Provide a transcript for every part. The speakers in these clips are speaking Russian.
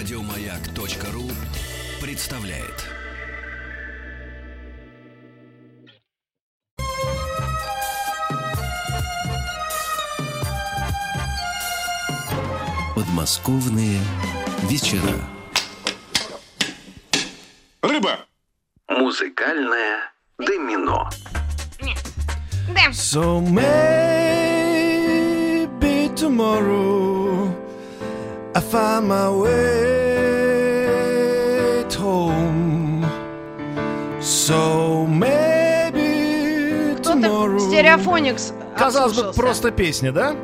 Радиомаяк.ру представляет. Подмосковные вечера. Рыба! Музыкальное домино. So maybe tomorrow I find my way home. So maybe tomorrow. стереофоникс Казалось бы, просто песня, да?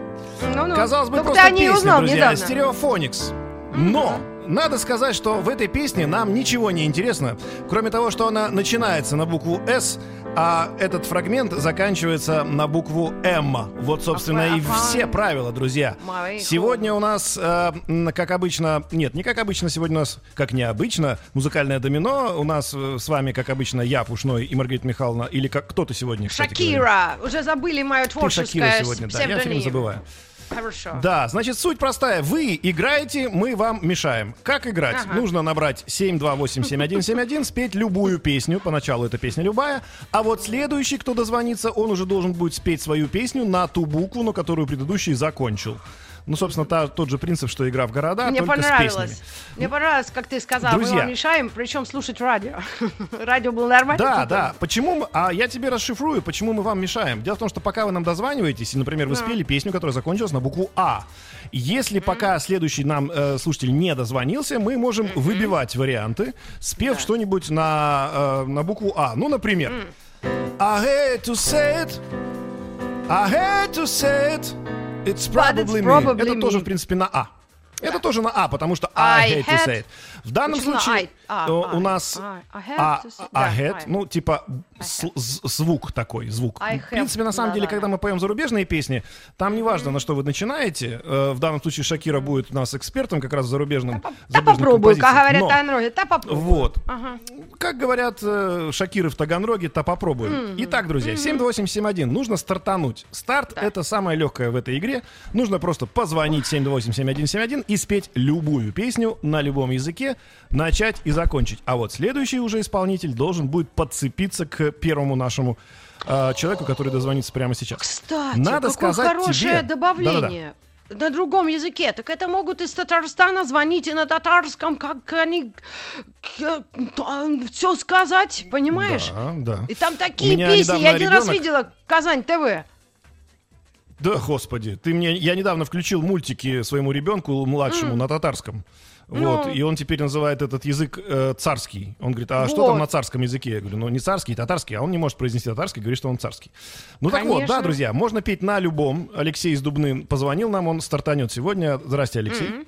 Ну-ну. Казалось бы, Только просто ты о ней песня, узнал друзья. недавно. Стереофоникс. Но надо сказать, что в этой песне нам ничего не интересно, кроме того, что она начинается на букву «С», а этот фрагмент заканчивается на букву «М». Вот, собственно, и все правила, друзья. Сегодня у нас, э, как обычно, нет, не как обычно, сегодня у нас, как необычно, музыкальное домино. У нас э, с вами, как обычно, я, Пушной и Маргарита Михайловна, или как кто-то сегодня, кстати? Шакира. Уже забыли Ты творческое Шакира сегодня, да, я все время забываю. Хорошо. Да, значит, суть простая. Вы играете, мы вам мешаем. Как играть? Ага. Нужно набрать 728-7171, спеть любую песню. Поначалу эта песня любая. А вот следующий, кто дозвонится, он уже должен будет спеть свою песню на ту букву, на которую предыдущий закончил. Ну, собственно, та- тот же принцип, что игра в города, Мне понравилось. Мне понравилось, как ты сказал, Друзья. мы вам мешаем, причем слушать радио. радио было нормально? Да, потом? да. Почему? А я тебе расшифрую, почему мы вам мешаем. Дело в том, что пока вы нам дозваниваетесь, и, например, вы спели песню, которая закончилась на букву А. Если пока следующий нам э, слушатель не дозвонился, мы можем выбивать варианты, спев что-нибудь на, э, на букву А. Ну, например. I hate to say it, I hate to say it, it's it's probably me. probably Это тоже, в принципе, на А. Это тоже на А, потому что I, I hate to say it. В данном случае I? А, у I, нас I, I had а, to а да, had, I. ну, типа с- звук такой, звук. I В принципе, have, на самом деле, да-да. когда мы поем зарубежные песни, там не важно, на что вы начинаете. Э, В данном случае Шакира будет у нас экспертом как раз в зарубежном Да попробую, как говорят Но, Таганроги, да попробую. Вот. Ага. Как говорят э, Шакиры в Таганроге, то попробуем. Итак, друзья, 72871. Нужно стартануть. Старт — это самое легкое в этой игре. Нужно просто позвонить 7287171 и спеть любую песню на любом языке, начать и закончить. А вот следующий уже исполнитель должен будет подцепиться к первому нашему э, человеку, который дозвонится прямо сейчас. Кстати, Надо какое сказать хорошее тебе- добавление. На другом языке. Так это могут из Татарстана звонить и на татарском, как они все сказать, понимаешь? Да, да. И там такие песни. Я один раз ребенок- видела Казань ТВ. Да, господи, ты мне, я недавно включил мультики своему ребенку младшему на татарском. Вот, Ну. и он теперь называет этот язык э, царский. Он говорит, а что Вот. там на царском языке? Я говорю, ну не царский, татарский, а он не может произнести татарский, говорит, что он царский. Ну так вот, да, Конечно. друзья, можно петь на любом. Алексей из Дубны позвонил нам, он стартанет сегодня. Здрасте, Алексей.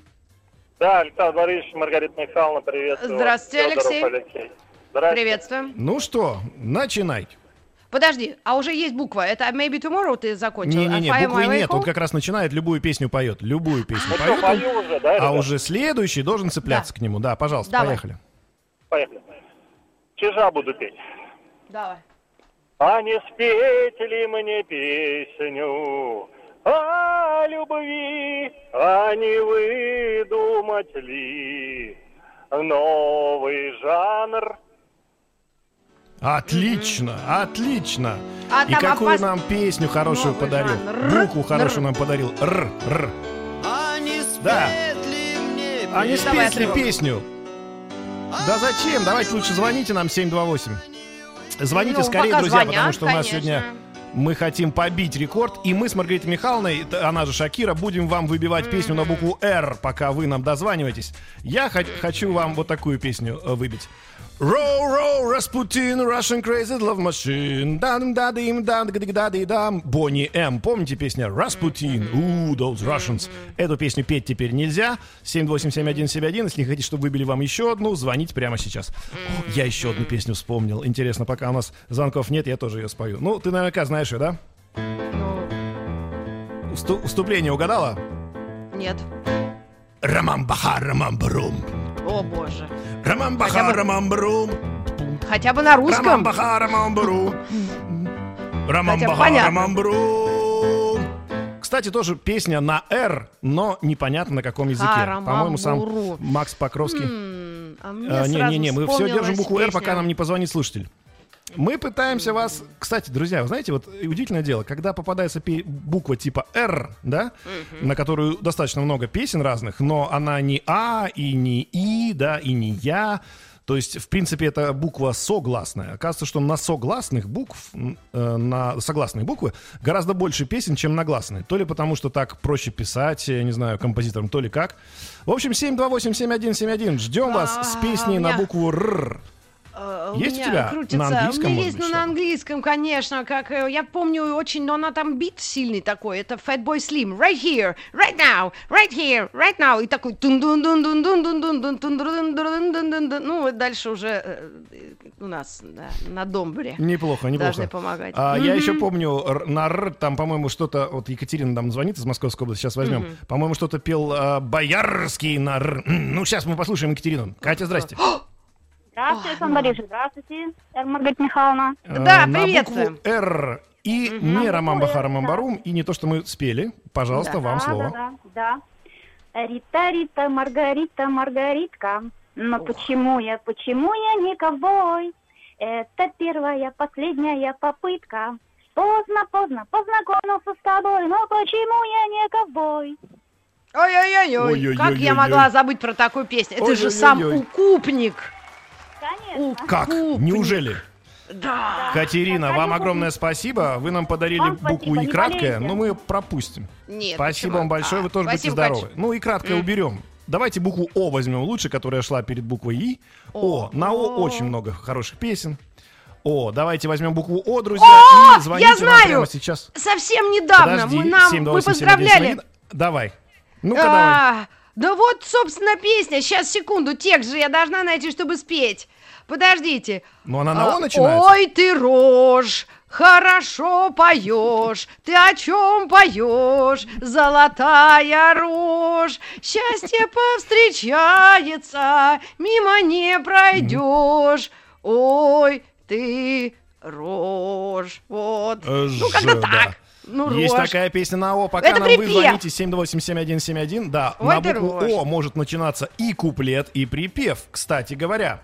Да, Александр Борисович, Маргарита Михайловна, приветствую. Здравствуйте, Алексей. Алексей. Здравствуйте. Приветствуем. Ну что, начинайте. Подожди, а уже есть буква. Это Maybe Tomorrow ты закончил? Не-не-не, А буквы нет, он как раз начинает, любую песню поет, любую песню Ну что, поет. он, пою уже, да, а уже следующий должен цепляться к нему. Да, пожалуйста, Давай. поехали. Поехали. Чижа буду петь. Давай. А не спеть ли мне песню о любви, а не выдумать ли новый жанр? Отлично, отлично. А И какую опас- нам песню хорошую Новый подарил? жанр. Букву хорошую нам подарил. Р, р. Да. А не Давай, спеть ли Артём. песню? Да зачем? Давайте лучше звоните нам 728. Звоните Ну, скорее, друзья, звонят, потому что у нас конечно. сегодня мы хотим побить рекорд. И мы с Маргаритой Михайловной, она же Шакира, будем вам выбивать песню на букву «Р», пока вы нам дозваниваетесь. Я хо- хочу вам вот такую песню э, выбить. Row, row, Rasputin, Russian crazy love machine. Дам, да, дим, да, да, да, да, дам. Бонни М. Помните песню Rasputin? Ooh, those Russians. Эту песню петь теперь нельзя. 7287171. Если хотите, чтобы выбили вам еще одну, звоните прямо сейчас. О, я еще одну песню вспомнил. Интересно, пока у нас звонков нет, я тоже ее спою. Ну, ты наверняка знаешь ее, да? Усту- Вступление угадала? Нет. Рамам баха, рамам брум. О, боже. Хотя баха, бы- рамам брум. Хотя бы на русском. Рамамбаха, рамамбру. Рамамбаха, понятно. рамамбру. Кстати, тоже песня на «Р», но непонятно на каком языке. Харамамбуру. По-моему, сам Макс Покровский. М, а А, Не-не-не, мы все держим букву «Р», пока нам не позвонит слушатель. Мы пытаемся вас... Кстати, друзья, вы знаете, вот удивительное дело, когда попадается пе- буква типа «Р», да, на которую достаточно много песен разных, но она не «А» и не «И», да, и не «Я», то есть, в принципе, это буква согласная. Оказывается, что на согласных букв, э, на согласные буквы гораздо больше песен, чем на гласные. То ли потому, что так проще писать, я не знаю, композиторам, то ли как. В общем, 728-7171. Ждем вас с А, песней на букву «Р». Э, Есть у меня тебя крутится. на английском, У меня есть, ну, на английском, конечно, как э, я помню очень, но она там бит сильный такой. Это Fatboy Slim. Right here, right now, right here, right now. И такой тун дун дун дун дун дун дун дун дун дун дун дун дун дун Ну, вот дальше уже э, у нас да, на домбре. Неплохо, неплохо. Должны помогать. А, Я еще помню, на «Р» там, по-моему, что-то... Вот Екатерина нам звонит из Московской области, сейчас возьмем. По-моему, что-то пел а, Боярский на «Р». Ну, сейчас мы послушаем Екатерину. Катя, здрасте. Здравствуйте, Александр Борисович. Здравствуйте, Маргарита Михайловна. Да, Э, На приветствуем. «Р» и не «Роман Бахара Мамбарум», и не то, что мы спели. Пожалуйста, вам да, слово. Да, да, да. Рита, Рита, Маргарита, Маргаритка. Но почему я, почему я не ковбой? Это первая, последняя попытка. Поздно, поздно, познакомился с тобой, но почему я не ковбой? Ой-ой-ой, Ой-ой-ой-ой-ой. как я могла забыть про такую песню? Это же сам укупник. Конечно. Как? Неужели? Да. Катерина, Да, вам огромное спасибо. Вы нам подарили Вам букву спасибо, «И» болейте. но мы ее пропустим. Нет, Спасибо почему? вам большое, А, вы тоже будьте спасибо, здоровы. Катя. Ну и краткое уберем. Давайте букву О возьмем лучше, которая шла перед буквой И. О. На О очень много хороших песен. О, давайте возьмем букву О, друзья, О, и звоните я знаю! нам прямо сейчас. Совсем недавно Подожди, мы, нам, 728-7171. мы поздравляли. Давай. Ну-ка, давай. Да вот, собственно, песня. Сейчас, секунду, текст же я должна найти, чтобы спеть. Подождите. Ну, она на О А, начинается. Ой, ты рожь, хорошо поешь. Ты о чем поешь? Золотая рожь. Счастье повстречается, мимо не пройдешь. Ой, ты рожь. Вот. Ну, как-то Ж, так. Ну, Есть рожь. такая песня на О. Пока Это нам вы припев. звоните 728-7171. Да, Ой, на букву. О может начинаться и куплет, и припев, кстати говоря.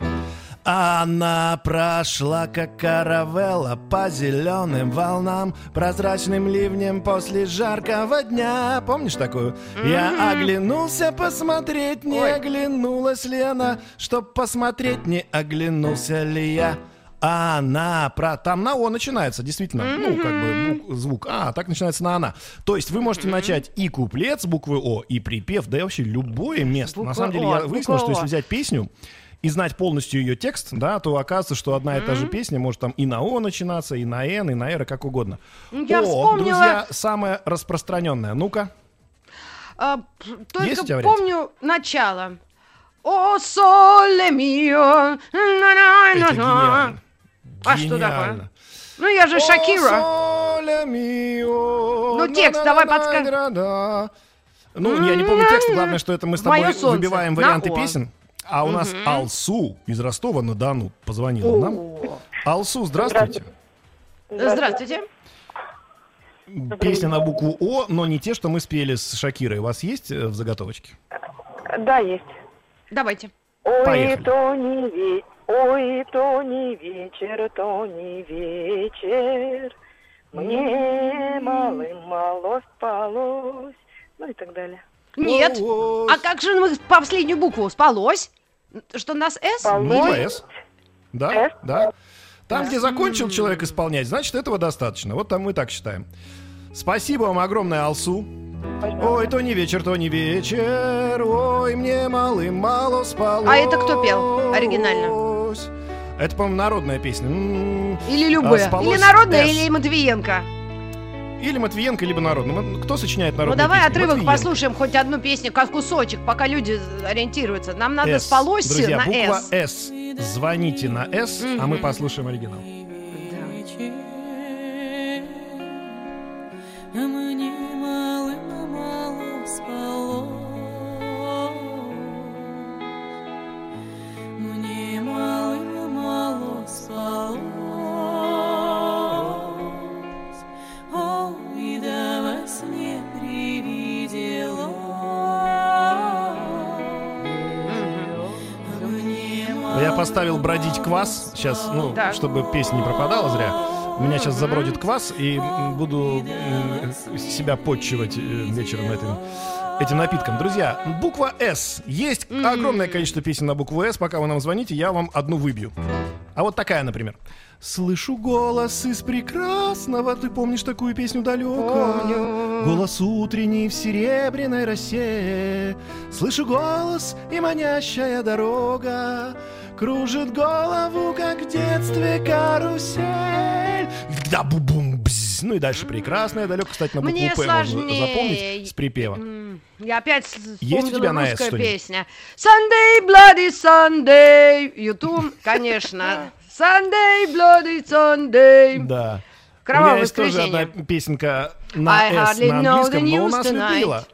Она прошла, как каравелла, по зеленым волнам, прозрачным ливнем после жаркого дня. Помнишь такую? Я оглянулся посмотреть, не Ой. оглянулась ли она, чтоб посмотреть, не оглянулся ли я. А она про... Там на О начинается, действительно. Ну, как бы бук- звук А, так начинается на она. То есть вы можете начать и куплет с буквы О, и припев, да и вообще любое место. Буква на самом деле О, я выяснил, что если взять песню и знать полностью ее текст, да, то оказывается, что одна и та же песня может там и на О начинаться, и на Н, и на Р, как угодно. Ну, я О, вспомнила- друзья, самая распространенная. Ну-ка. А, п- Есть у только тебя помню начало. О, соле мио. Это гениально. А что такое? Ну, я же Шакира. Ну, текст давай подска- на-на-на-на-на-на. Ну, я не помню текст, главное, что это мы с тобой выбиваем варианты песен. А у нас Алсу из Ростова-на-Дону позвонила нам. Алсу, здравствуйте. Здравствуйте. Песня на букву О, но не те, что мы спели с Шакирой. У вас есть э, в заготовочке? Да, есть. Давайте. Ой, Поехали. то не ве... Ой, то не вечер, то не вечер. Мне малым мало спалось. Ну и так далее. Нет. А как же мы по последнюю букву? Спалось? Что у нас С? Спалось. Ну, С. Да, С. да. Там, где закончил человек исполнять, значит, этого достаточно. Вот там мы так считаем. Спасибо вам огромное, Алсу. Ой, то не вечер, то не вечер, ой, мне малым мало спалось. А это кто пел оригинально? Это, по-моему, народная песня. Или любая? А, спалось или народная, С. или Матвиенко? Или Матвиенко, либо народная. М, Кто сочиняет Ну народные давай отрывок Матвиенко. послушаем, хоть одну песню, как кусочек, пока люди ориентируются. Нам надо С. спалось Друзья, на буква С. С. Звоните на С, а мы послушаем оригинал. Мне малым мало спалось, поставил бродить квас. Сейчас, ну, Так. чтобы песня не пропадала зря. У меня сейчас забродит квас, и буду м, себя подчивать э, вечером этим, этим напитком. Друзья, буква «С». Есть огромное количество песен на букву «С». Пока вы нам звоните, я вам одну выбью. А вот такая, например. Слышу голос из прекрасного. Ты помнишь такую песню далеко? Помню. Голос утренний в серебряной росе. Слышу голос и манящая дорога. Кружит голову, как в детстве карусель. Да бу-бум бз. Ну и дальше прекрасная далеко, кстати, на букву Мне П можно сложнее. запомнить с припева. Я опять Есть у тебя на русская песня. Sunday, bloody Sunday. Ютуб, конечно. Sunday, bloody Sunday. Да. у Кровавое меня есть тоже воскресенье. одна песенка на I hardly на английском, но у нас tonight.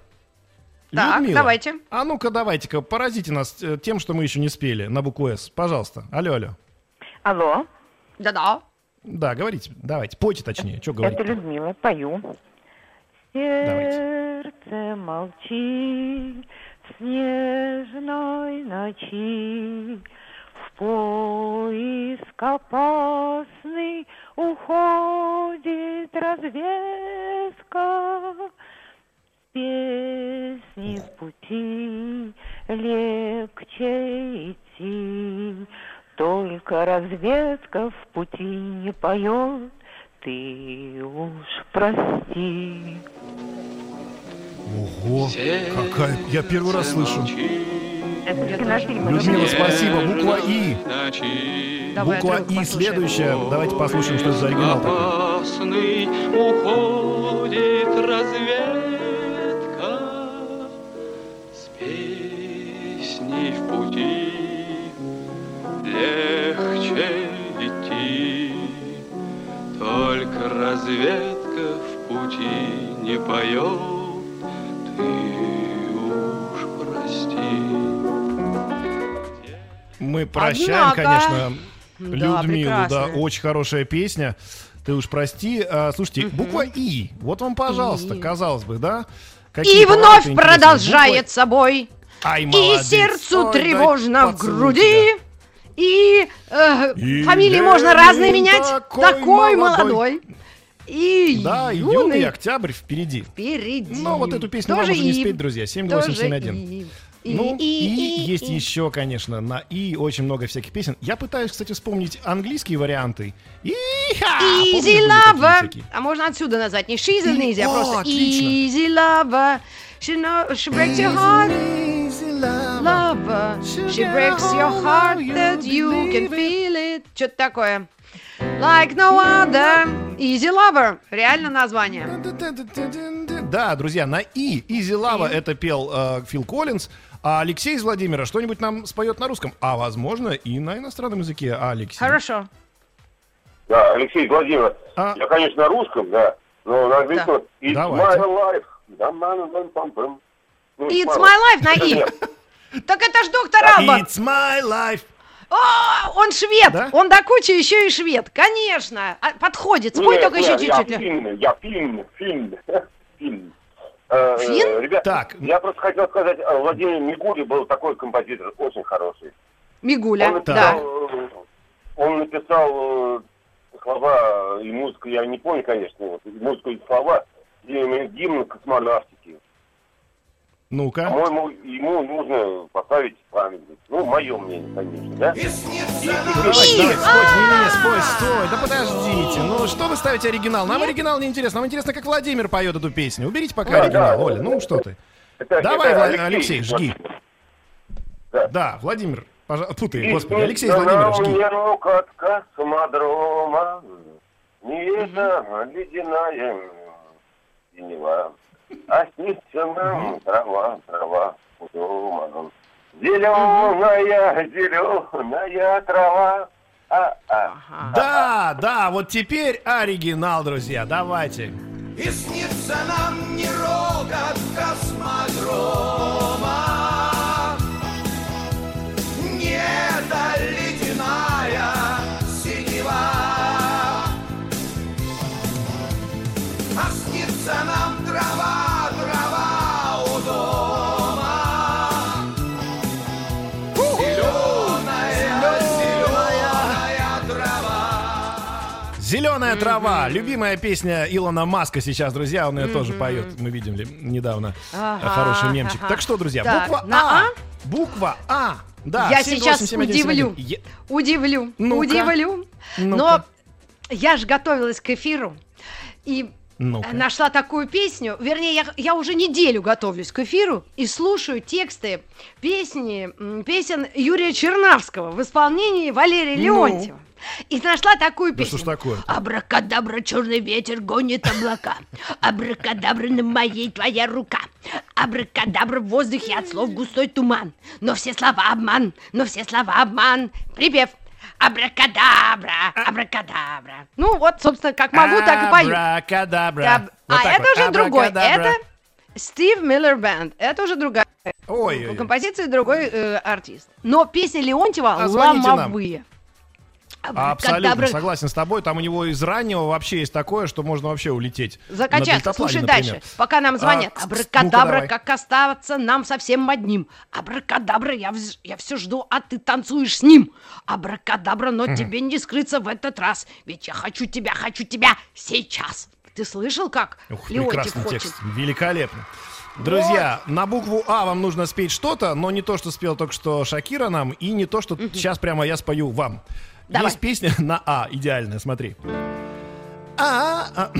Так, Людмила, давайте. А ну-ка, давайте-ка, поразите нас э, тем, что мы еще не спели на букву «С». Пожалуйста. Алло, алло. Алло, Да-да. Да, говорите, давайте, пойте точнее, что говорить. это Людмила, пою. Давайте. Сердце молчи в снежной ночи, В поиск опасный уходит разведка. Песни в пути легче идти, Только разведка в пути не поет, ты уж прости. Ого, какая... Я первый раз слышу. Людмила, спасибо. Буква «И». Буква «И» следующая. Давайте послушаем, что это за оригинал такой. Опасный уходит разведка песней в пути легче идти Только разведка в пути не поет Ты уж прости Мы прощаем, Однако. конечно, Да, Людмилу. Да, прекрасно. очень хорошая песня. Ты уж прости. А, слушайте, буква «И». Вот вам, пожалуйста, «И». казалось бы, да? И Какие вновь повороты интересные. продолжает собой. Ай, И сердцу Ой, тревожно в груди. тебя. И, э, И фамилии можно разные менять. такой Такой, молодой. молодой. И Да, юный юный октябрь впереди. впереди. Но вот эту песню Тоже вам уже не и. спеть, друзья. Тоже 7871. и. И, Ну, и, и, есть и. еще, конечно, на «и» очень много всяких песен. Я пытаюсь, кстати, вспомнить английские варианты. Easy всякие? А можно отсюда назвать не she's an И- easy, а просто easy lover. She, know, she breaks your heart, lover. She breaks your heart that you can feel it. Что-то такое. Like no other. Easy lover. Реально название. Да, друзья, на «и» «Easy Lava» это пел э, Фил Коллинз, а Алексей из Владимира что-нибудь нам споет на русском, а, возможно, и на иностранном языке. А, Алексей? Хорошо. Да, Алексей Владимир. А- Я, конечно, на русском, да, но на английском It's Давайте. my life. Да. Ну, It's my life на «и». Нет. Так это ж доктор Алба. It's my life. О, он швед. Да? Он до кучи еще и швед. Конечно. А, Подходит. Спой Нет, только еще нет, я чуть-чуть. фильм, я фильм, фильм, фильм. Э, э? Ребят, Так. я просто хотел сказать, э, Владимир Мигули был такой композитор, очень хороший. Мигуля. Он Да. написал, э, он написал э, слова и музыку, я не помню, конечно, вот, музыку и слова, и гимн космонавтики. Ну-ка. По-моему, ему нужно поставить памятник. Ну, мое мнение, конечно, да? И- Давайте, давайте, спойте. Не-не-не, спой, стой. Да подождите. Ну, что вы ставите оригинал? Нам оригинал не интересно. Нам интересно, как Владимир поет эту песню. Уберите пока Да, оригинал, да. Оля. Ну, что ты. Это- Давай, это Вла- Алексей, жги. Да. Да, Владимир, пожалуйста. И господи. Алексей нам жги. нерву от космодрома, Не это ледяная синева, А снится нам трава, трава у дома. Зеленая, зеленая трава. А, а. Да, да, вот теперь оригинал, друзья. Давайте. И снится нам не рокот космодрома, Не эта ледяная синева, А снится нам трава Зеленая трава. Любимая песня Илона Маска сейчас, друзья. Он ее тоже поет. Мы видели недавно. Ага, Хороший мемчик. Так что, друзья, буква А. А? Буква А. Да, Я сейчас 7287171. удивлю. Е- Удивлю, Ну-ка. удивлю. Но Ну-ка. я же готовилась к эфиру и э, нашла такую песню. Вернее, я, я уже неделю готовлюсь к эфиру и слушаю тексты песни, песен Юрия Чернавского в исполнении Валерия Ну. Леонтьева. И нашла такую Да песню. что ж такое? Абракадабра, черный ветер гонит облака. Абракадабра на моей твоя рука. Абракадабра в воздухе от слов густой туман. Но все слова обман, но все слова обман. Припев. Абракадабра, абракадабра. Ну вот, собственно, как могу, так и пою. Абракадабра. Аб- Вот а это вот. уже другой. Это Стив Миллер Бенд. Это уже другая Ой, композиция, другой э, артист. Но песни Леонтьева А звоните нам. Ломовые. Абсолютно Абракадабра. согласен с тобой. Там у него из раннего вообще есть такое, что можно вообще улететь. Закачаться. Слушай например. дальше. Пока нам звонят. А, Абракадабра, давай. как оставаться нам совсем одним. Абракадабра, я, вз- я все жду, а ты танцуешь с ним. Абракадабра, но тебе не скрыться в этот раз. Ведь я хочу тебя, хочу тебя сейчас. Ты слышал, как Ух, прекрасный хочет? текст. Великолепно. Друзья, на букву А вам нужно спеть что-то, но не то, что спел только что Шакира нам, и не то, что сейчас прямо я спою вам. Давай. Есть песня на А, идеальная, смотри. А, а,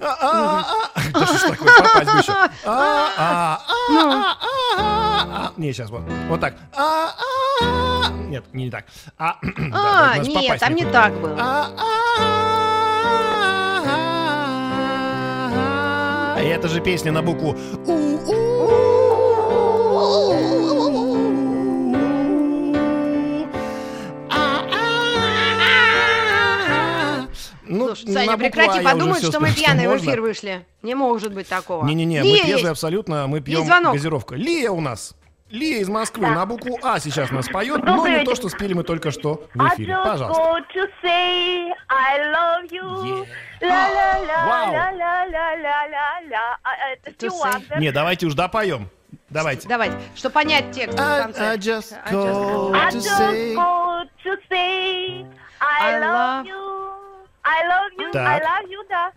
а. Да что ж такое, попасть бы еще. А. Не, сейчас вот. Вот так. Нет, не так. А, А, нет, там не так было. Это же песня на букву Ну, Саня, прекрати А подумать, что мы пьяные в эфир вышли. Не может быть такого. Не-не-не, мы Лия трезвые абсолютно, мы пьем звонок. газировку. Лия у нас. Лия из Москвы на букву А сейчас нас поет, но не то, что спели мы только что в эфире. Пожалуйста. Вау. Не, давайте уж допоем. Давайте. Давайте, чтобы понять текст в I, конце. I just I just called I to just say... called to say I, love- you. I love you. I Так. love you, да.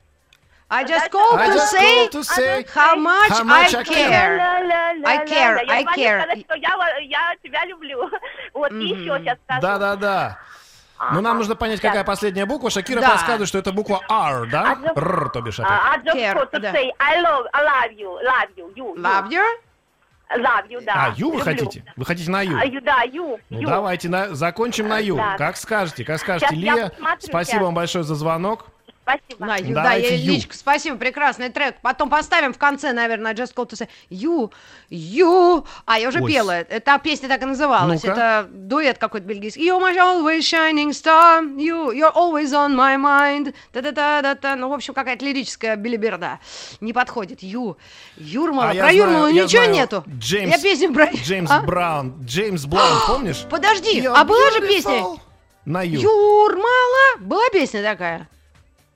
I just called I to just say called to say... how much, how much I I care. I care, I care. сказать, что я, я тебя люблю. Вот еще сейчас скажу. Да-да-да. Но нам нужно понять, какая последняя буква. Шакира Да. подсказывает, что это буква R, да? А, Р, то бишь это. I just Care, called to say I love, I love you, love you, you. Love you? Love you, да. А, Ю вы люблю. хотите? Вы хотите на Ю? А, ю, да, ю, Ну ю. давайте на, закончим на Ю. Да. Как скажете, как скажете. Сейчас Лия, спасибо сейчас. вам большое за звонок. Спасибо. На, Ю, да, я личку, спасибо, прекрасный трек. Потом поставим в конце, наверное, Just Call to Say You, You. А, я уже Ой. пела, эта песня так и называлась. Ну-ка. Это дуэт какой-то бельгийский. You're my always shining star, you, you're always on my mind. Та-та-та-та-та. Ну, в общем, какая-то лирическая билиберда. Не подходит. Ю. Юрмала. А я про Юрмалу ничего знаю нету. Джеймс- Я песню про... Джеймс А? Браун. Джеймс Браун, помнишь? Подожди, You're а была же песня? На Ю. Юрмала. Была песня такая?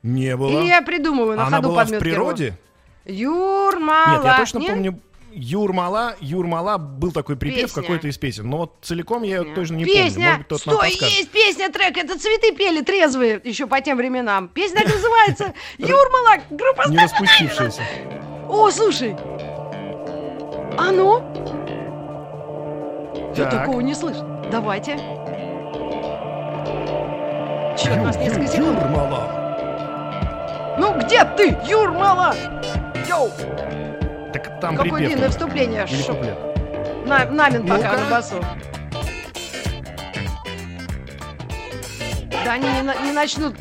Не было. Или я придумываю на Она ходу была в природе? Юрмала. Нет, я точно Нет? помню. Юрмала, Юрмала был такой припев Песня. какой-то из песен. Но вот целиком я ее точно не песня, помню. Нам стой, есть песня, трек, это цветы пели трезвые еще по тем временам. Песня так называется. Юрмала, группа Не распустившаяся. О, слушай. А ну? Я Так. такого не слышу. Давайте. Черт, у нас несколько секунд. Юрмала. Ну где ты, Юрмала? Йоу, Так там какое припев. длинное вступление. Или Шо- куплет. На, намин пока Ну-ка. на басу. Да они не, на- не начнут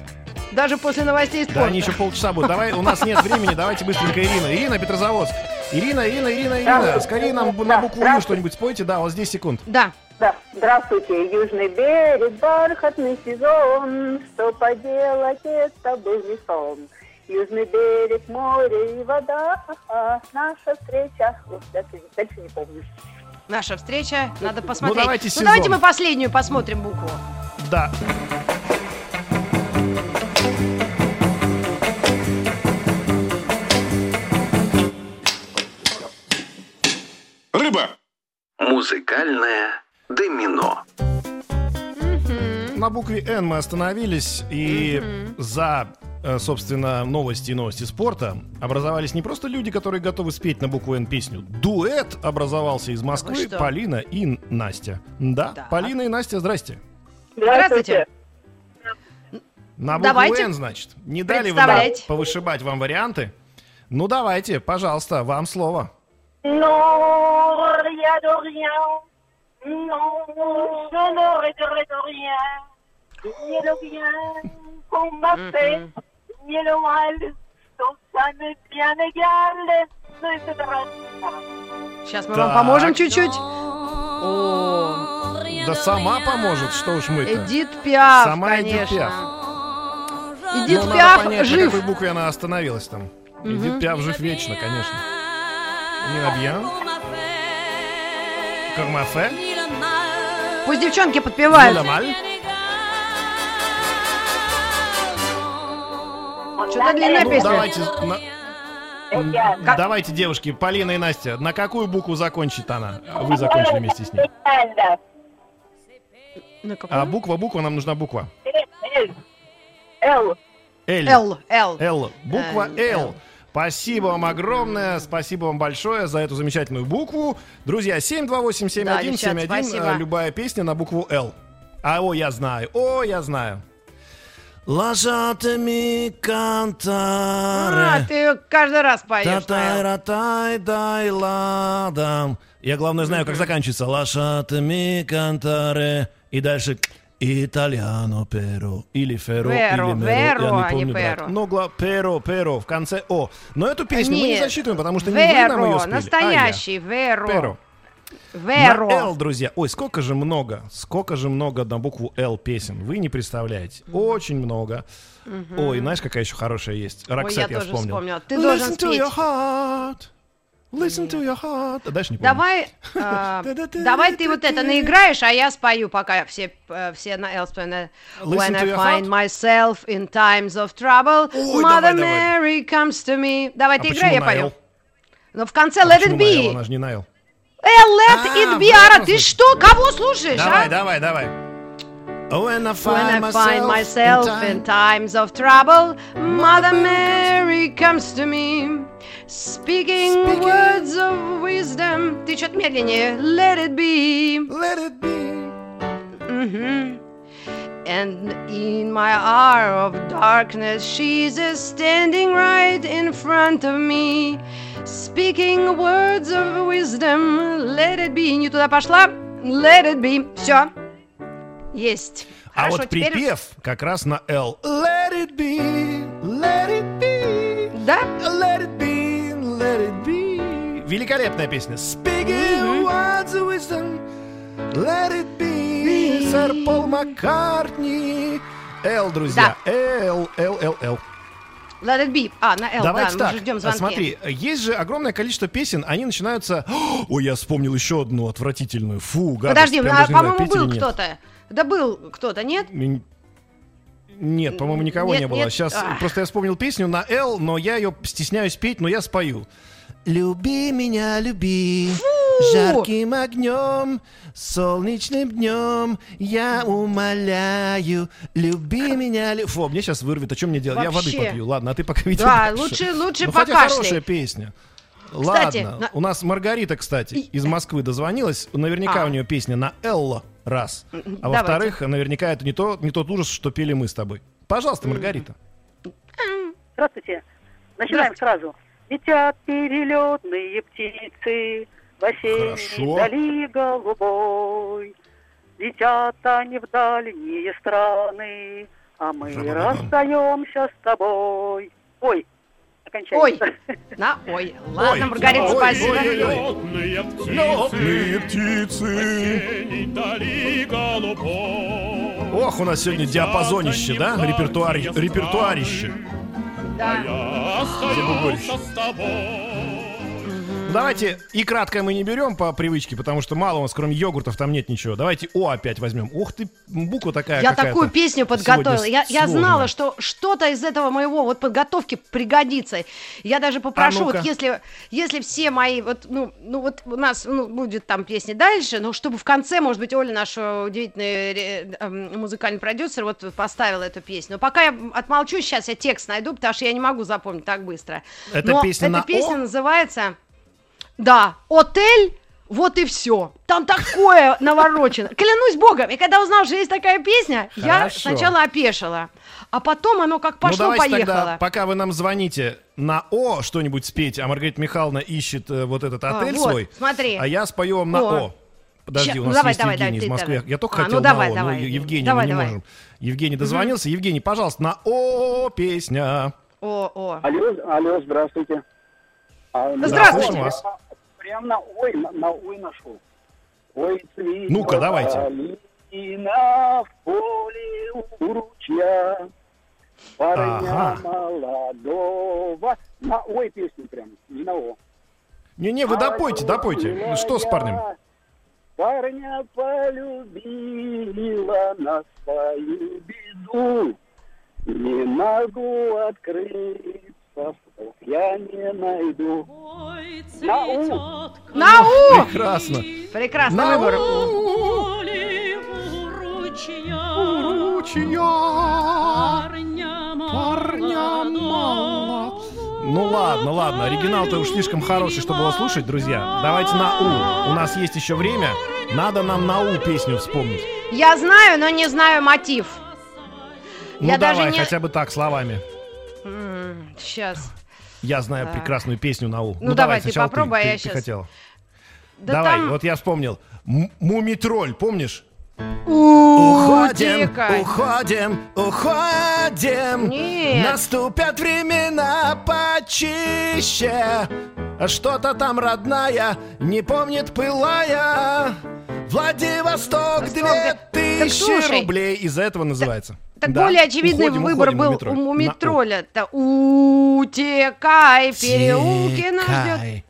даже после новостей спорта. Да, они еще полчаса будут. Давай, у нас нет времени, давайте быстренько Ирина. Ирина, Петрозаводск. Ирина, Ирина, Ирина, Ирина. Скорее нам на букву Ю что-нибудь спойте. Да, вот здесь секунд. Да. Да, здравствуйте, южный берег, бархатный сезон, что поделать, это был не сон. Южный берег, море и вода, наша встреча. Ох, дальше, не помню. Наша встреча, надо посмотреть. давайте ну сезон. давайте мы последнюю посмотрим букву. Да. Рыба. Музыкальное домино. На букве Н мы остановились, и за э, собственно, новости и новости спорта, образовались не просто люди, которые готовы спеть на букву Н песню. Дуэт образовался из Москвы? Полина и Настя. Да, Да. Полина и Настя, здрасте. Здравствуйте. На букву Давайте. Н, значит. Не дали вы нам повышибать вам варианты? Ну, давайте, пожалуйста, вам слово. Non, rien de rien. Non, je ne regrette rien. Ni le bien qu'on m'a fait, égal. etc. Сейчас мы Так. вам поможем чуть-чуть. О, Да сама поможет, что уж мы-то. Эдит Пиаф, Сама Эдит конечно. Пиаф. Эдит Ну, надо Пиаф понять, на жив. какой букве она остановилась там. Эдит Пиаф жив вечно, конечно. Не набьем. Как мафе? Пусть девчонки подпевают. Нормаль? Что-то длинная Ну, песня. давайте, на- М, давайте, девушки, Полина и Настя, на какую букву закончит она? Вы закончили вместе с ней. А буква, буква, нам нужна буква. L. Л. Л, Л. Л. Буква Э, Л. Спасибо вам огромное, спасибо вам большое за эту замечательную букву. Друзья, 728-7171, Да, э, любая песня на букву Л. А, о, я знаю, о, я знаю. Lasciatemi А, cantare. ты каждый раз поешь. наверное. Та-тай-ра-тай, дай ладам. Я, главное, знаю, как заканчивается. Lasciatemi cantare. И дальше итальяно перо. Или феро, Веро, или меро. веро, Я а не не помню, брат. перо. Но гла- перо, перо. В конце о. Но эту песню мы не Нет. засчитываем, потому что не вы нам ее Веро, спели. настоящий, а Веро. я. Перо. Веро. На Л, друзья. Ой, сколько же много. Сколько же много на букву Л песен. Вы не представляете. Очень много. Ой, знаешь, какая еще хорошая есть? Ой, Роксет, я тоже вспомнил. вспомнила. Ты должен Listen to спеть. your heart. Listen to your heart. А Дальше не помню. Давай, а, давай ты вот это наиграешь, а я спою, пока все, э, все на L When to I find myself in times of trouble, Ой, Mother давай, давай. Mary comes to me. Давай А ты почему играй, я пою. L? Но в конце А Let it L? be. Она же не на L. Э, let А, it в be, этом Ара, ты смысле. что? Кого слушаешь, Давай, а? давай, давай. When I When find I find myself in in times of trouble, Mother Mary comes to me, speaking, Speaking. words of wisdom. Ты что-то медленнее. Let it be. Let it be. Mhm. And in my hour of darkness, she's a standing right in front of me, speaking words of wisdom. Let it be. Не туда пошла. Let it be. Все. Есть. А Хорошо, вот теперь- припев как раз на L. Let it be, let it be, Да? let it be, let it be. Великолепная песня. Speaking words of wisdom, let it be. Сэр Пол Маккартни. L, друзья. L, L, L, L. Let it be. А, на L, Давайте да, так. мы ждем а звонки. Смотри, есть же огромное количество песен, они начинаются... Ой, я вспомнил еще одну отвратительную. Фу, гадость. Подожди, а, знаю, по-моему, был кто-то. Да был кто-то, нет? Нет, по-моему, никого Нет, не было. нет. Сейчас Ах. просто я вспомнил песню на L, но я ее стесняюсь петь, но я спою. Люби меня, люби, жарким огнем, солнечным днем, я умоляю, люби меня, лю- Фу, мне сейчас вырвет, о чем мне делать? Я воды Вообще. попью, ладно, а ты пока видишь. Да, лучше, лучше ну, хотя хорошая песня. Кстати, Ладно, на- у нас Маргарита, кстати, И- из Москвы дозвонилась. Наверняка А. у нее песня на Л раз. А давайте. во-вторых, наверняка это не, то, не тот ужас, что пели мы с тобой. Пожалуйста, Маргарита. Здравствуйте. Начинаем сразу. Летят перелетные птицы в осенней Хорошо. дали голубой. Летят они в дальние страны, а мы расстаемся с тобой. Ой, окончательно. На, ой, ладно, Ой, Маргарита, ой, спасибо. ой, ой, ой. Летные Летные птицы птицы. дали голубой. Ох, у нас сегодня диапазонище, да? Репертуар, репертуарище. Да. Я остаюсь с тобой. Давайте и краткое мы не берем по привычке, потому что мало у нас, кроме йогуртов, там нет ничего. Давайте О опять возьмем. Ух ты, буква такая Я такую песню подготовила. Я, я знала, что что-то из этого моего вот подготовки пригодится. Я даже попрошу, А вот если, если все мои, вот, ну, ну вот у нас ну, будет там песни дальше, но чтобы в конце, может быть, Оля, наш удивительный э, эм, музыкальный продюсер, вот поставила эту песню. Но пока я отмолчу, сейчас я текст найду, потому что я не могу запомнить так быстро. Это Но песня эта на песня «О»? называется, да, «Отель». Вот и все. Там такое наворочено. Клянусь богом, я когда узнал, что есть такая песня, я Хорошо. сначала опешила, а потом оно как ну, пошло-поехало. тогда, пока вы нам звоните, на О что-нибудь спеть, а Маргарита Михайловна ищет э, вот этот А, отель вот, свой. смотри. А я спою вам на О. О. Подожди, Ща- у ну, нас давай, есть давай, Евгений давай, из Москвы. давай. Я только А, хотел ну, давай, на О, давай. но Евгений Давай, мы не давай. можем. Евгений дозвонился. Евгений, пожалуйста, на О песня. О, о. Алло, алло, здравствуйте. А, Да, Здравствуйте. вас. Прям на ой, на, на ой нашел. Ой, цветет Ну-ка, давайте. калина в поле у ручья. Парня Ага. молодого. На ой песню прям, не на о. Не-не, вы допойте, допойте. Что с парнем? Парня полюбила на свою беду. Не могу открыться, я не найду. Ой, На У. цветет На У! Прекрасно. Прекрасный На выбор. у ручья. Парня Парня молодого. Ну ладно, ладно, оригинал-то уж слишком хороший, чтобы его слушать, друзья. Давайте на У. У нас есть еще время. Надо нам на У песню вспомнить. Я знаю, но не знаю мотив. Ну Я даже давай, не- хотя бы так, словами. Сейчас. Я знаю прекрасную песню на У. Ну, давай, ты попробуй, а я хотела. Да давай, вот я вспомнил. Мумитроль, помнишь? Уходим, уходим, уходим. Нет. Наступят времена почище. А Что-то там родная не помнит пылая. Владивосток, Восток, две да. Так тысячи рублей. Из-за этого называется. Так Да. более очевидный Уходим, выбор уходим, был Мумитроль. у На У. Мумитроля-то. Утекай, переулки нас ждет.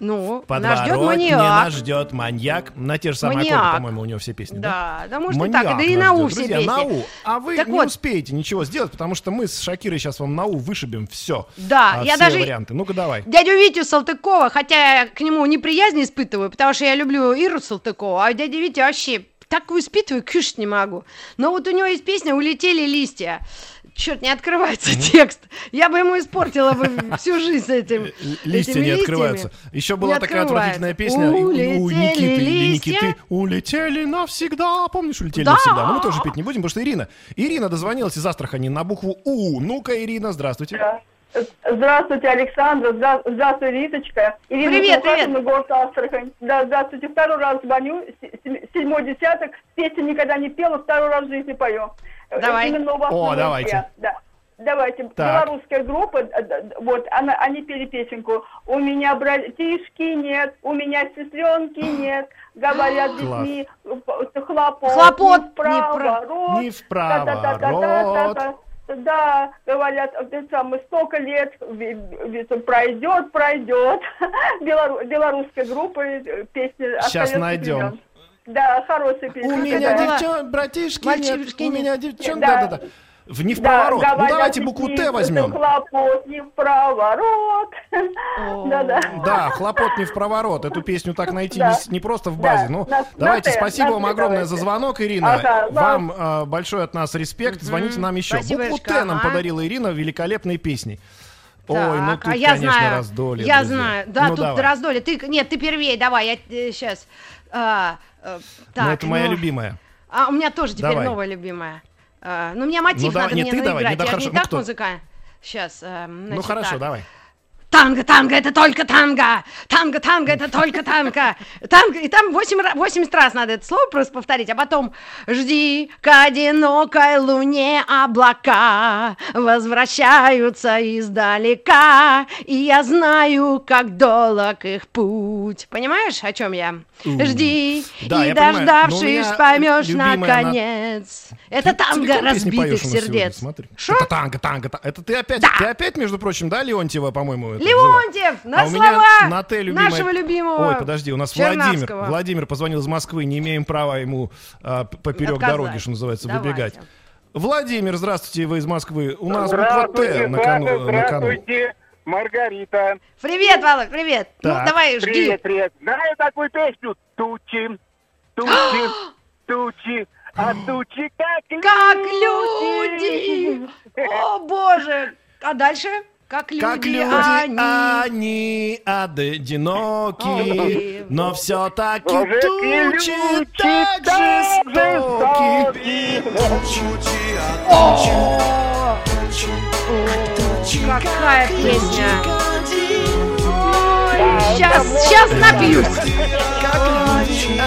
Ну, нас ждет маньяк. нас ждет маньяк. На те же самые аккорды, Маньяк. по-моему, у него все песни. Да, да, может и Маньяк так. Да и на. У все Друзья, песни. на У. А вы Так не вот. успеете ничего сделать, потому что мы с Шакирой сейчас вам на У вышибем все. Да, я все даже- варианты. Ну-ка давай. Дядю Витю Салтыкова, хотя я к нему неприязнь испытываю, потому что я люблю Иру Салтыкову, а дядя Витя вообще так испытываю, кушать не могу. Но вот у него есть песня «Улетели листья». Черт, не открывается текст. Я бы ему испортила бы всю жизнь с этим. Листья этими не листьями. открываются. Еще была Не такая открывается. отвратительная песня у, у Улетели Никиты листья. Никиты. Улетели навсегда. Помнишь, улетели Да. навсегда? Но мы тоже петь не будем, потому что Ирина. Ирина дозвонилась из Астрахани на букву У. Ну-ка, Ирина, здравствуйте. Здравствуйте, Александра. Здра- Здравствуй, Риточка. Ирина Привет, привет. город Астрахань. Да, здравствуйте. Второй раз звоню. Седьмой десяток. Песню никогда не пела, второй раз в жизни пою. Э, Давай. Именно у вас О, давайте. Да. Давайте. Так. Белорусская группа, э, д- вот, она, они пели песенку «У меня братишки нет, у меня сестренки нет, говорят детьми, э, хлопот, Хлопот не не про- вправо, Не в Та-та-та-та-та-та-та. проворот. Да, говорят, это самое, столько лет пройдет, пройдет. Белору- белорусская группа, э, песня Щас «Остается найдем. времен». Да, хорошая песня. У меня такая. девчон, братишки Мальчишки нет. У меня девчон, Да. да-да-да. В не в Да, проворот. Ну давайте букву Т возьмем. Хлопот не в проворот. Да-да. Да, хлопот не в проворот. Эту песню так найти Да. не, не просто в базе. Да, Ну, на- давайте, на спасибо на вам огромное давайте. за звонок, Ирина. Ага, вам э, большой от нас респект. Звоните нам еще. Спасибо, Букву Т нам подарила Ирина великолепной песней. Ой, Так, ну тут, а я конечно, знаю, раздолье. Я друзья. знаю. Да, ну, тут давай. раздолье. Ты, нет, ты первее, давай, я сейчас. Так, Ну, это моя ну, любимая. А у меня тоже теперь Давай. новая любимая. А, ну, мне мотив Ну, давай, надо нет, мне ты давай, наиграть. не, да, я хорошо. не Ну, так кто? музыкально. Сейчас. Ну хорошо, давай. Танго, танго, это только танго. Танго, танго, это только танго. Танго, и там 8, 80 раз надо это слово просто повторить, а потом жди к одинокой луне облака возвращаются издалека, и я знаю, как долг их путь. Понимаешь, о чем я? Жди, Да, и я дождавшись, поймешь любимая она- наконец. Это танго разбитых сердец. смотри. Это танго, танго, танго. Это ты опять, Да. ты опять, между прочим, да, Леонтьева, по-моему, это. Леонтьев, на а у меня слова на Т любимая- нашего любимого Ой, подожди, у нас Владимир. Владимир позвонил из Москвы, не имеем права ему а, поперек Отказать. дороги, что называется, Давайте. выбегать. Владимир, здравствуйте, вы из Москвы. У нас буква Здравствуйте, Т на кону. на кону. здравствуйте, Маргарита. Привет, Володь, привет. Ну, Так. давай, жги. Привет, привет. Знаю такую песню? Тучи, тучи, тучи, а тучи как люди. Как люди! О, боже! А дальше? Как люди, Как люди, они... они одиноки, но все-таки тучи люди так жестоки. Какая песня! Сейчас, сейчас напьюсь! Да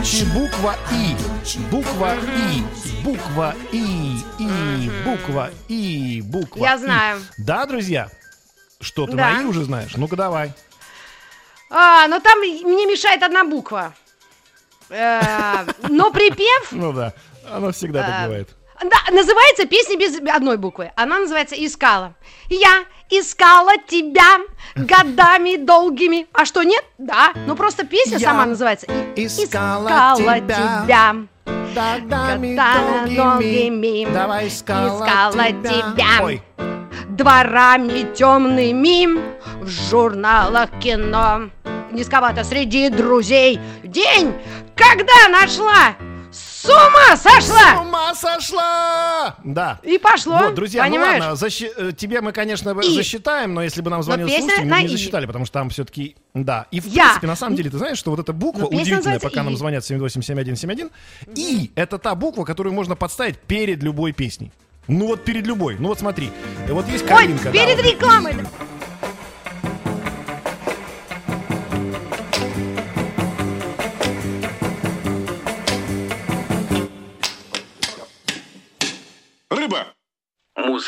тучи. Буква И. Буква И. Буква И. И. Буква И. Буква Я И. знаю. Да, друзья? Что, ты Да. на И уже знаешь? Ну-ка давай. А, но там мне мешает одна буква. Э, Но припев, Ну да, оно всегда так А, бывает. да, называется песня без одной буквы. Она называется «Искала». Я искала тебя годами долгими. А что, нет? Да. Ну просто песня Я сама называется «И- искала тебя. тебя». Годами долгими. Давай искала, искала тебя. Ой, Дворами темными в журналах кино. Низковато среди друзей день, когда нашла, с ума с сошла! ума сошла! Да. И пошло, Вот, друзья, понимаешь? ну ладно, защи- э, тебе мы, конечно, И. засчитаем, но если бы нам звонил слушатель, мы бы не «и». засчитали, потому что там все-таки, да. И в Я. принципе, на самом деле, ты знаешь, что вот эта буква Но удивительная, пока нам «и». звонят 787171, и это та буква, которую можно подставить перед любой песней. Ну вот перед любой. Ну вот смотри. Вот есть Ой, картинка. да, перед вот. рекламой. Рыба.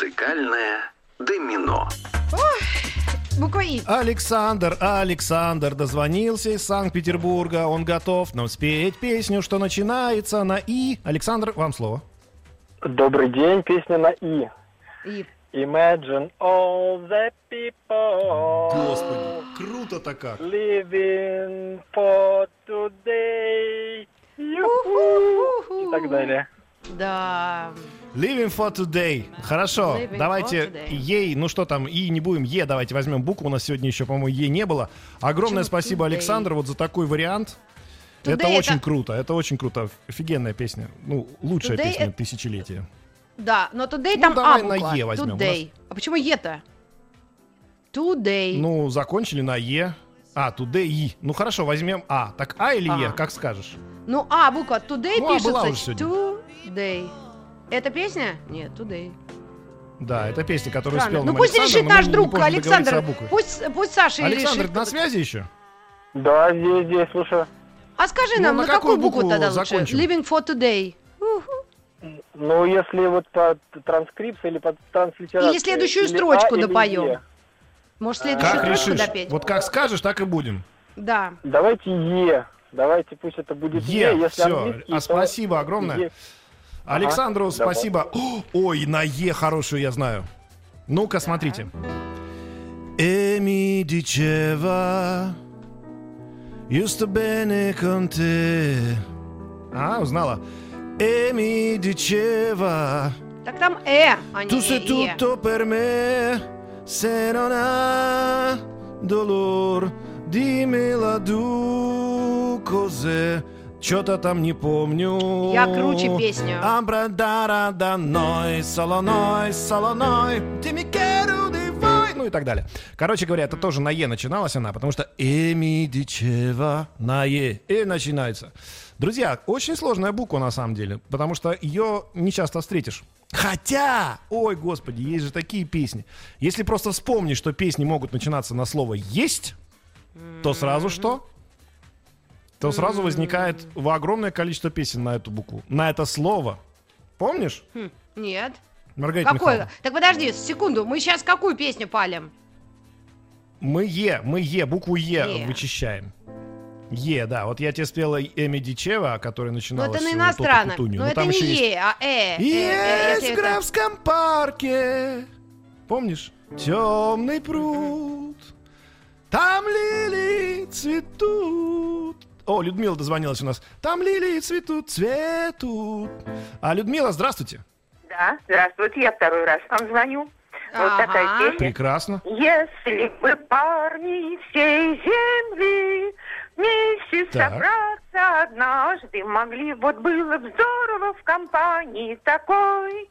Музыкальное домино. Буква И. Александр, Александр дозвонился из Санкт-Петербурга. Он готов нам спеть песню, что начинается на И. Александр, вам слово. Добрый день, песня на И. И. Imagine all the people круто-то как. living for today. И так далее. Да. Living for today. Хорошо, Living давайте today. ей, ну что там, и не будем Е, давайте возьмем букву. У нас сегодня еще, по-моему, Е не было. Огромное Почему спасибо, today? Александр, вот за такой вариант. это Today очень это- круто, это очень круто. Офигенная песня. Ну, лучшая Today песня это- тысячелетия. Да, но today Ну, там давай А на буква. Е возьмем. Today. А почему Е-то? Today. Ну, закончили на Е. А, today И. Ну хорошо, возьмем А. Так А или Е, А. как скажешь. Ну, А буква today Ну, А была пишется уже сегодня. today. Это песня? Нет, today. Да, это песня, которую Странно. спел Ну пусть Александр, решит наш друг Александр. Пусть, пусть Саша Александр, решит. на связи еще? Да, здесь, здесь, слушаю. А скажи Ну, нам, на на, какую какую букву букву тогда лучше? закончим? Living for today. Ну, если вот по транскрипции или по транслитерации. Или следующую или строчку А, или допоем. Е. Может, следующую Как строчку решишь. допеть? Вот как скажешь, так и будем. Да. Давайте Е. Давайте пусть это будет Е. Е, Если все. А спасибо огромное. Е. Александру Ага, давай. спасибо. О, Ой, на Е хорошую я знаю. Ну-ка, смотрите. Эми дичева Юсто бене te. А, узнала. Эми дичева Так там Э, а не Tu sei Е. tutto per me, se non Что-то там не помню. Я круче песню. Абрадара да ной, солоной, солоной, de voi. Ну и так далее. Короче говоря, это тоже на Е начиналась она, потому что Эми Дичева на Е. И начинается. Друзья, очень сложная буква на самом деле, потому что ее не часто встретишь. Хотя, ой, господи, есть же такие песни. Если просто вспомнить, что песни могут начинаться на слово «есть», то сразу что? То сразу возникает огромное количество песен на эту букву, на это слово. Помнишь, Хм, Нет. Маргарита Какой? Михайловна? Так подожди, секунду, мы сейчас какую песню палим? Мы Е, мы Е, букву Е, Е. вычищаем. Е, да. Вот я тебе спела Эми Дичева, которая начиналась это на иностранном. Но Ну, это там не еще есть Е, а Э. Э, э, Есть в Графском парке, помнишь, темный пруд, там лилии цветут. О, Людмила дозвонилась у нас. Там лилии цветут, цветут. А, Людмила, здравствуйте. Да, здравствуйте, я второй раз вам звоню. Вот такая песня. Прекрасно. Если бы парни всей земли вместе Так. собраться однажды могли, вот было бы здорово в компании такой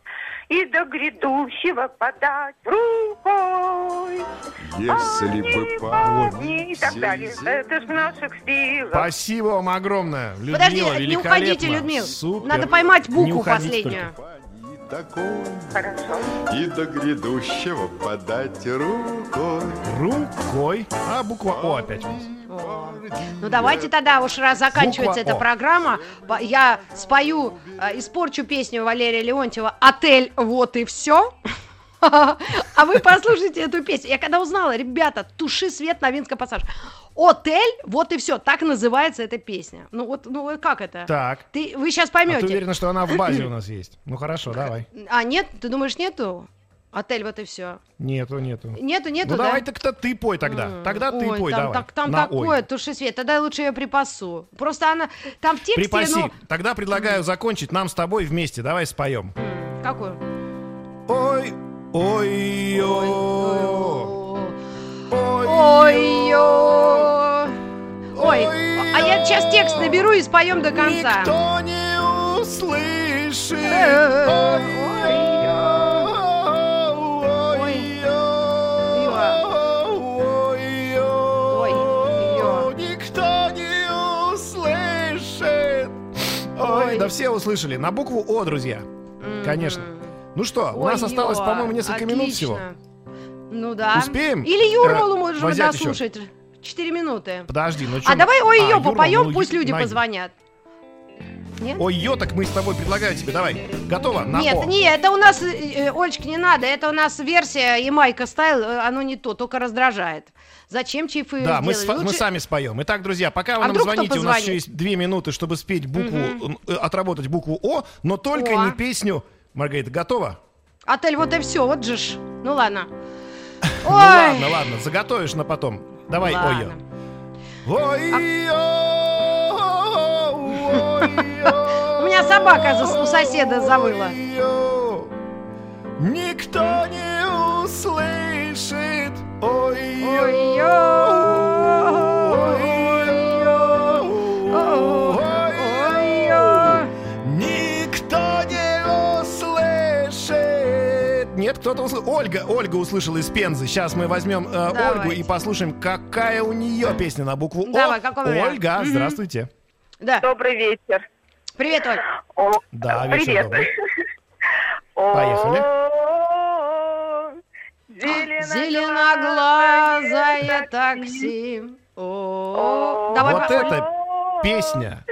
и до грядущего подать рукой. Если бы парни и так далее. Это ж в наших силах. Спасибо вам огромное. Людмила, Подожди, не уходите, Людмил. Супер. Надо поймать букву последнюю. такой Хорошо. и до грядущего подать рукой. Рукой. А буква О опять. у нас. Ну давайте тогда уж раз заканчивается Буква эта О. программа, я спою, э, испорчу песню Валерия Леонтьева «Отель, вот и все». А вы послушайте эту песню. Я когда узнала, ребята, туши свет на Винском пассаж. Отель, вот и все. Так называется эта песня. Ну вот, ну как это? Так. Ты, вы сейчас А поймете. ты уверена, что она в базе у нас есть? Ну хорошо, давай. А нет? Ты думаешь, нету? Отель, вот и все. Нету, нету. Нету, нету, Ну да? давай так-то ты пой тогда. Тогда ты Ой, пой, там, давай. так- там На такое, ой. туши свет. Тогда лучше я припасу. Просто она там в тексте, Припаси. ну, Тогда предлагаю закончить нам с тобой вместе. Давай споем. какую? Ой, ой, ой, Ой, а я сейчас текст наберу и споем до конца. Никто не услышит. Никто не услышит. Ой, да все услышали. На букву О, друзья. Конечно. Ну что, у нас Ой, осталось, по-моему, несколько минут отлично. всего. Ну да. Успеем? Или Юрмалу Э, можем дослушать. Четыре минуты. Подожди, ну А чё, давай ой а, ё Юрмал, попоем, ну, пусть люди Надя. позвонят. Нет? Ой, ё, так мы с тобой предлагаю тебе, давай. Готово? На Нет, О. не, это у нас, э, э, Олечка, не надо, это у нас версия Ямайка стайл, э, оно не то, только раздражает. Зачем чайфы Да, мы, с- мы Лучше- сами споем. Итак, друзья, пока вы А нам звоните, у нас еще есть две минуты, чтобы спеть букву, э, отработать букву О, но только О. не песню. Маргарита, готова? Отель, вот и все, вот же ж. Ну ладно. Ну Ой. ладно, ладно, заготовишь на потом. Давай, ой, ё. Ой, У меня собака у соседа завыла. Никто не услышит. Ой, кто-то услышал. Ольга, Ольга услышала из Пензы. Сейчас мы возьмем э, Ольгу и послушаем, какая у нее песня на букву Давай, О. какой? Ольга, Мгм. здравствуйте. Да. Добрый вечер. Привет, Оль. О, Да, вечер привет. добрый. Поехали. Зеленоглазое такси. О, Давай, вот это песня.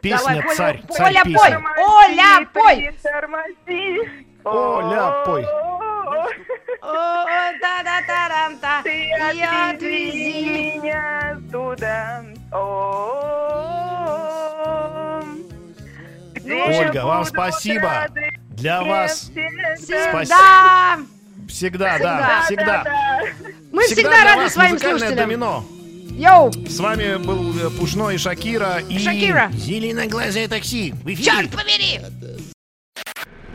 Песня Давай, Поля, царь, царь Оля, песен. пой! Оля, пой! Оля, пой. О, та-да-та-рам-та. Ты И отвези. меня туда. Где Ольга, вам спасибо. Для вас всегда. Да. всегда, да, всегда. Мы Всегда рады своим слушателям. домино. Йоу! С вами был э, Пушной Шакира и Шакира. Зеленоглазое такси. Черт побери!